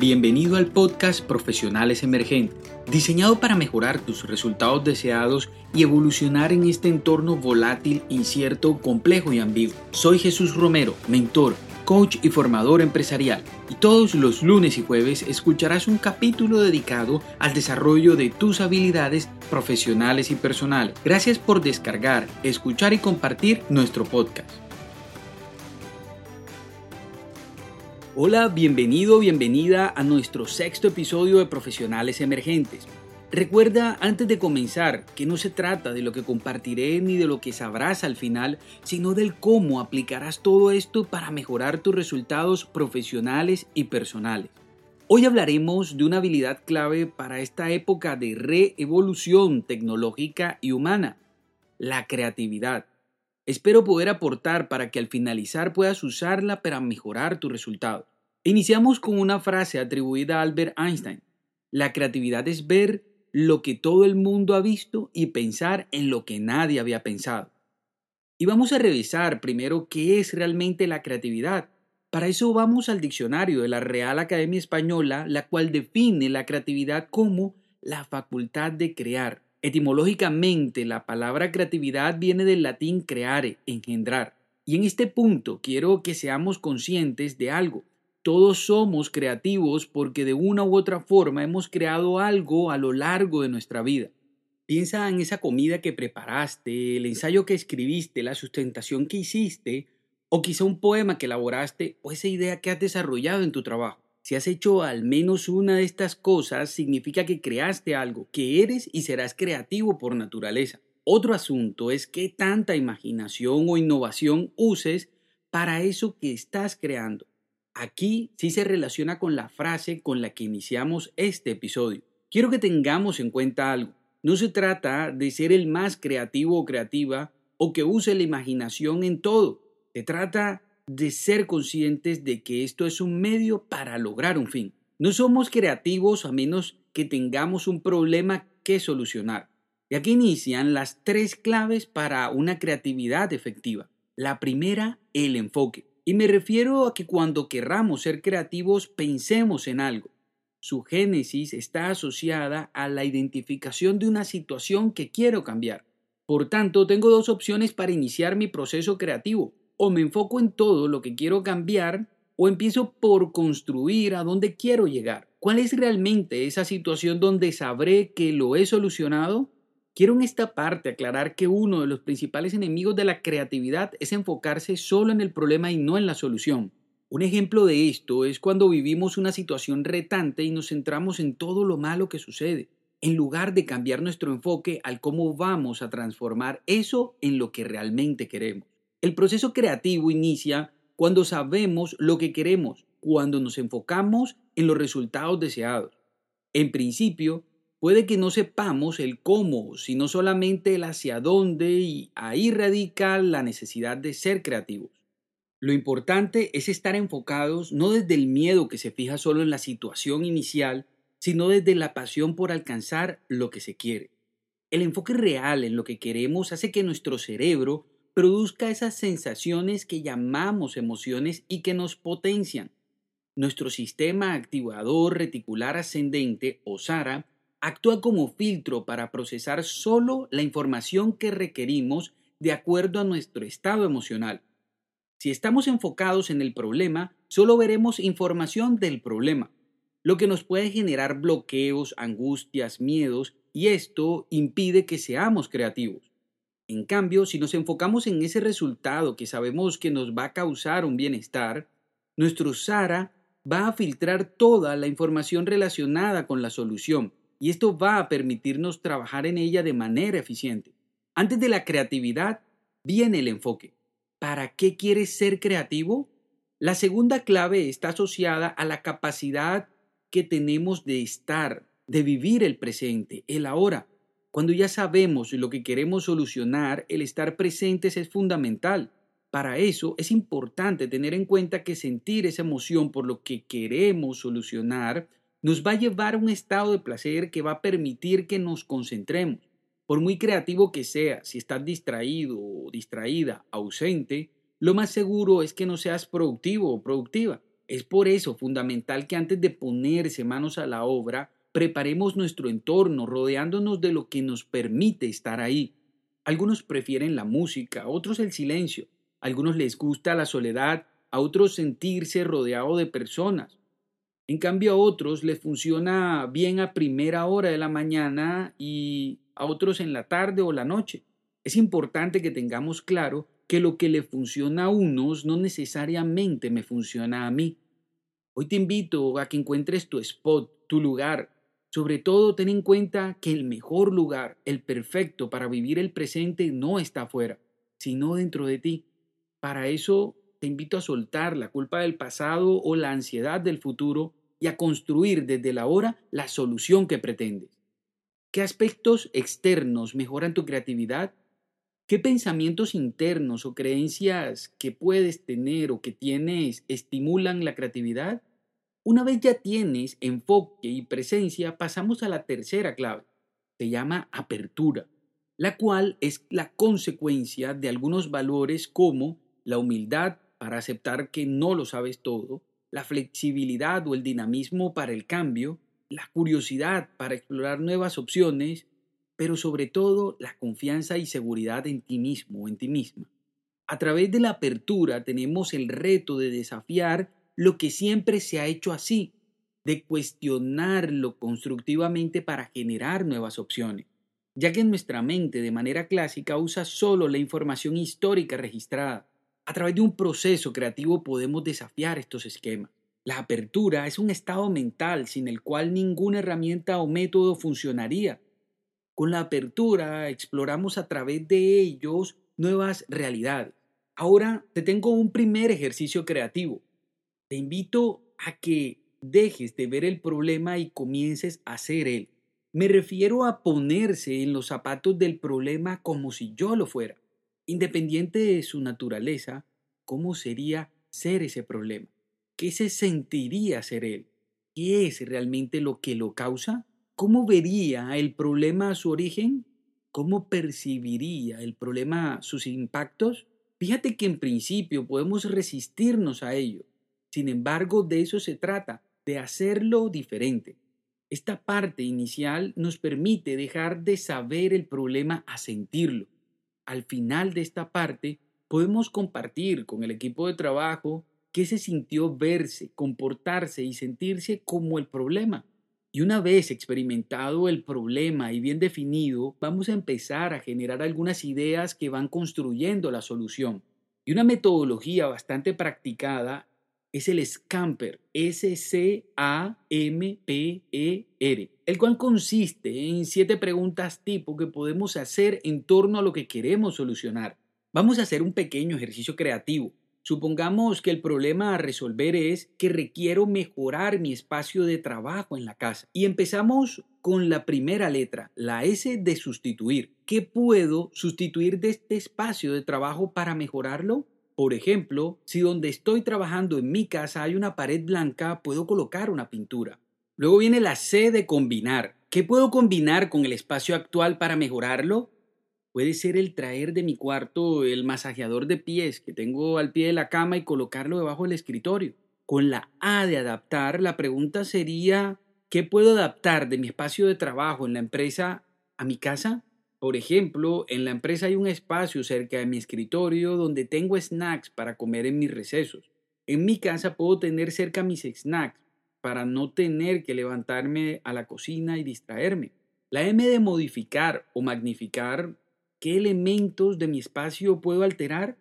Bienvenido al podcast Profesionales Emergentes, diseñado para mejorar tus resultados deseados y evolucionar en este entorno volátil, incierto, complejo y ambiguo. Soy Jesús Romero, mentor, coach y formador empresarial, y todos los lunes y jueves escucharás un capítulo dedicado al desarrollo de tus habilidades profesionales y personales. Gracias por descargar, escuchar y compartir nuestro podcast. Hola, bienvenido, bienvenida a nuestro sexto episodio de Profesionales Emergentes. Recuerda antes de comenzar que no se trata de lo que compartiré ni de lo que sabrás al final, sino del cómo aplicarás todo esto para mejorar tus resultados profesionales y personales. Hoy hablaremos de una habilidad clave para esta época de reevolución tecnológica y humana, la creatividad. Espero poder aportar para que al finalizar puedas usarla para mejorar tu resultado. Iniciamos con una frase atribuida a Albert Einstein. La creatividad es ver lo que todo el mundo ha visto y pensar en lo que nadie había pensado. Y vamos a revisar primero qué es realmente la creatividad. Para eso vamos al diccionario de la Real Academia Española, la cual define la creatividad como la facultad de crear, Etimológicamente, la palabra creatividad viene del latín creare, engendrar. Y en este punto quiero que seamos conscientes de algo. Todos somos creativos porque de una u otra forma hemos creado algo a lo largo de nuestra vida. Piensa en esa comida que preparaste, el ensayo que escribiste, la sustentación que hiciste, o quizá un poema que elaboraste, o esa idea que has desarrollado en tu trabajo. Si has hecho al menos una de estas cosas, significa que creaste algo, que eres y serás creativo por naturaleza. Otro asunto es qué tanta imaginación o innovación uses para eso que estás creando. Aquí sí se relaciona con la frase con la que iniciamos este episodio. Quiero que tengamos en cuenta algo. No se trata de ser el más creativo o creativa o que use la imaginación en todo. Se trata de ser conscientes de que esto es un medio para lograr un fin. No somos creativos a menos que tengamos un problema que solucionar. Y aquí inician las tres claves para una creatividad efectiva. La primera, el enfoque. Y me refiero a que cuando querramos ser creativos pensemos en algo. Su génesis está asociada a la identificación de una situación que quiero cambiar. Por tanto, tengo dos opciones para iniciar mi proceso creativo o me enfoco en todo lo que quiero cambiar o empiezo por construir a dónde quiero llegar. ¿Cuál es realmente esa situación donde sabré que lo he solucionado? Quiero en esta parte aclarar que uno de los principales enemigos de la creatividad es enfocarse solo en el problema y no en la solución. Un ejemplo de esto es cuando vivimos una situación retante y nos centramos en todo lo malo que sucede, en lugar de cambiar nuestro enfoque al cómo vamos a transformar eso en lo que realmente queremos. El proceso creativo inicia cuando sabemos lo que queremos, cuando nos enfocamos en los resultados deseados. En principio, puede que no sepamos el cómo, sino solamente el hacia dónde y ahí radica la necesidad de ser creativos. Lo importante es estar enfocados no desde el miedo que se fija solo en la situación inicial, sino desde la pasión por alcanzar lo que se quiere. El enfoque real en lo que queremos hace que nuestro cerebro produzca esas sensaciones que llamamos emociones y que nos potencian. Nuestro sistema activador reticular ascendente, o SARA, actúa como filtro para procesar solo la información que requerimos de acuerdo a nuestro estado emocional. Si estamos enfocados en el problema, solo veremos información del problema, lo que nos puede generar bloqueos, angustias, miedos, y esto impide que seamos creativos. En cambio, si nos enfocamos en ese resultado que sabemos que nos va a causar un bienestar, nuestro SARA va a filtrar toda la información relacionada con la solución y esto va a permitirnos trabajar en ella de manera eficiente. Antes de la creatividad viene el enfoque. ¿Para qué quieres ser creativo? La segunda clave está asociada a la capacidad que tenemos de estar, de vivir el presente, el ahora. Cuando ya sabemos lo que queremos solucionar, el estar presentes es fundamental. Para eso es importante tener en cuenta que sentir esa emoción por lo que queremos solucionar nos va a llevar a un estado de placer que va a permitir que nos concentremos. Por muy creativo que sea, si estás distraído o distraída, ausente, lo más seguro es que no seas productivo o productiva. Es por eso fundamental que antes de ponerse manos a la obra, preparemos nuestro entorno rodeándonos de lo que nos permite estar ahí. Algunos prefieren la música, otros el silencio, algunos les gusta la soledad, a otros sentirse rodeado de personas. En cambio a otros les funciona bien a primera hora de la mañana y a otros en la tarde o la noche. Es importante que tengamos claro que lo que le funciona a unos no necesariamente me funciona a mí. Hoy te invito a que encuentres tu spot, tu lugar. Sobre todo ten en cuenta que el mejor lugar, el perfecto para vivir el presente no está afuera, sino dentro de ti. Para eso te invito a soltar la culpa del pasado o la ansiedad del futuro y a construir desde la hora la solución que pretendes. ¿Qué aspectos externos mejoran tu creatividad? ¿Qué pensamientos internos o creencias que puedes tener o que tienes estimulan la creatividad? Una vez ya tienes enfoque y presencia, pasamos a la tercera clave. Se llama apertura, la cual es la consecuencia de algunos valores como la humildad para aceptar que no lo sabes todo, la flexibilidad o el dinamismo para el cambio, la curiosidad para explorar nuevas opciones, pero sobre todo la confianza y seguridad en ti mismo o en ti misma. A través de la apertura tenemos el reto de desafiar lo que siempre se ha hecho así, de cuestionarlo constructivamente para generar nuevas opciones, ya que nuestra mente de manera clásica usa solo la información histórica registrada a través de un proceso creativo podemos desafiar estos esquemas. La apertura es un estado mental sin el cual ninguna herramienta o método funcionaría. Con la apertura exploramos a través de ellos nuevas realidades. Ahora te tengo un primer ejercicio creativo. Te invito a que dejes de ver el problema y comiences a ser él. Me refiero a ponerse en los zapatos del problema como si yo lo fuera. Independiente de su naturaleza, ¿cómo sería ser ese problema? ¿Qué se sentiría ser él? ¿Qué es realmente lo que lo causa? ¿Cómo vería el problema a su origen? ¿Cómo percibiría el problema sus impactos? Fíjate que en principio podemos resistirnos a ello. Sin embargo, de eso se trata, de hacerlo diferente. Esta parte inicial nos permite dejar de saber el problema a sentirlo al final de esta parte podemos compartir con el equipo de trabajo qué se sintió verse, comportarse y sentirse como el problema. Y una vez experimentado el problema y bien definido, vamos a empezar a generar algunas ideas que van construyendo la solución. Y una metodología bastante practicada es el Scamper, S-C-A-M-P-E-R, el cual consiste en siete preguntas tipo que podemos hacer en torno a lo que queremos solucionar. Vamos a hacer un pequeño ejercicio creativo. Supongamos que el problema a resolver es que requiero mejorar mi espacio de trabajo en la casa. Y empezamos con la primera letra, la S de sustituir. ¿Qué puedo sustituir de este espacio de trabajo para mejorarlo? Por ejemplo, si donde estoy trabajando en mi casa hay una pared blanca, puedo colocar una pintura. Luego viene la C de combinar. ¿Qué puedo combinar con el espacio actual para mejorarlo? Puede ser el traer de mi cuarto el masajeador de pies que tengo al pie de la cama y colocarlo debajo del escritorio. Con la A de adaptar, la pregunta sería, ¿qué puedo adaptar de mi espacio de trabajo en la empresa a mi casa? Por ejemplo, en la empresa hay un espacio cerca de mi escritorio donde tengo snacks para comer en mis recesos. En mi casa puedo tener cerca mis snacks para no tener que levantarme a la cocina y distraerme. La M de modificar o magnificar, ¿qué elementos de mi espacio puedo alterar?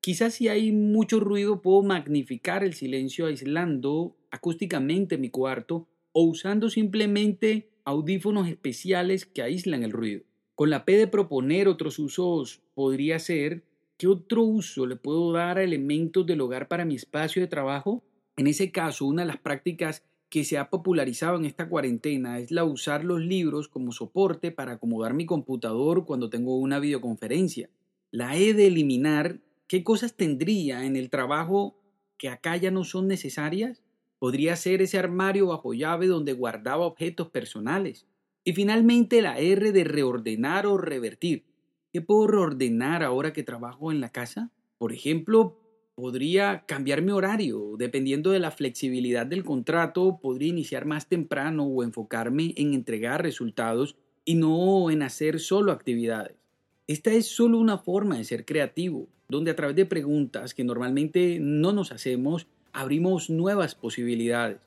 Quizás si hay mucho ruido puedo magnificar el silencio aislando acústicamente mi cuarto o usando simplemente audífonos especiales que aíslan el ruido. Con la P de proponer otros usos podría ser, ¿qué otro uso le puedo dar a elementos del hogar para mi espacio de trabajo? En ese caso, una de las prácticas que se ha popularizado en esta cuarentena es la usar los libros como soporte para acomodar mi computador cuando tengo una videoconferencia. La E de eliminar, ¿qué cosas tendría en el trabajo que acá ya no son necesarias? Podría ser ese armario bajo llave donde guardaba objetos personales. Y finalmente la R de reordenar o revertir. ¿Qué puedo reordenar ahora que trabajo en la casa? Por ejemplo, podría cambiar mi horario. Dependiendo de la flexibilidad del contrato, podría iniciar más temprano o enfocarme en entregar resultados y no en hacer solo actividades. Esta es solo una forma de ser creativo, donde a través de preguntas que normalmente no nos hacemos, abrimos nuevas posibilidades.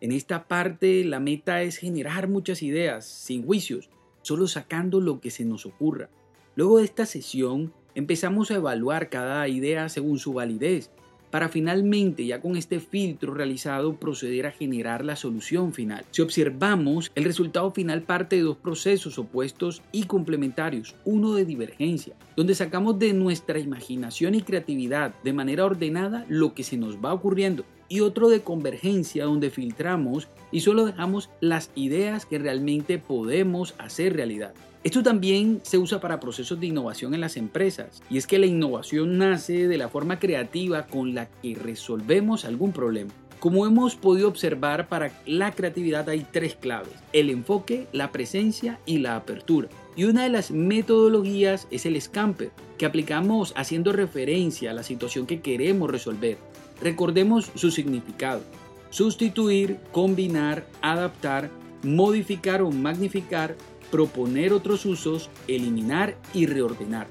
En esta parte la meta es generar muchas ideas, sin juicios, solo sacando lo que se nos ocurra. Luego de esta sesión empezamos a evaluar cada idea según su validez, para finalmente, ya con este filtro realizado, proceder a generar la solución final. Si observamos, el resultado final parte de dos procesos opuestos y complementarios, uno de divergencia, donde sacamos de nuestra imaginación y creatividad de manera ordenada lo que se nos va ocurriendo, y otro de convergencia donde filtramos y solo dejamos las ideas que realmente podemos hacer realidad. Esto también se usa para procesos de innovación en las empresas, y es que la innovación nace de la forma creativa con la que resolvemos algún problema. Como hemos podido observar, para la creatividad hay tres claves, el enfoque, la presencia y la apertura. Y una de las metodologías es el scamper, que aplicamos haciendo referencia a la situación que queremos resolver. Recordemos su significado. Sustituir, combinar, adaptar, modificar o magnificar proponer otros usos, eliminar y reordenar.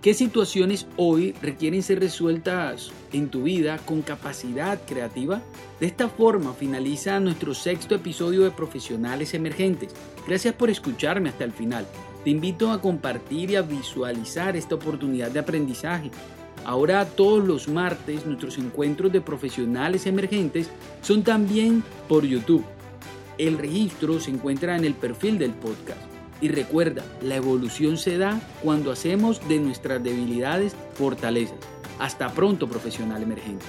¿Qué situaciones hoy requieren ser resueltas en tu vida con capacidad creativa? De esta forma finaliza nuestro sexto episodio de Profesionales Emergentes. Gracias por escucharme hasta el final. Te invito a compartir y a visualizar esta oportunidad de aprendizaje. Ahora todos los martes nuestros encuentros de profesionales emergentes son también por YouTube. El registro se encuentra en el perfil del podcast. Y recuerda, la evolución se da cuando hacemos de nuestras debilidades fortalezas. Hasta pronto, profesional emergente.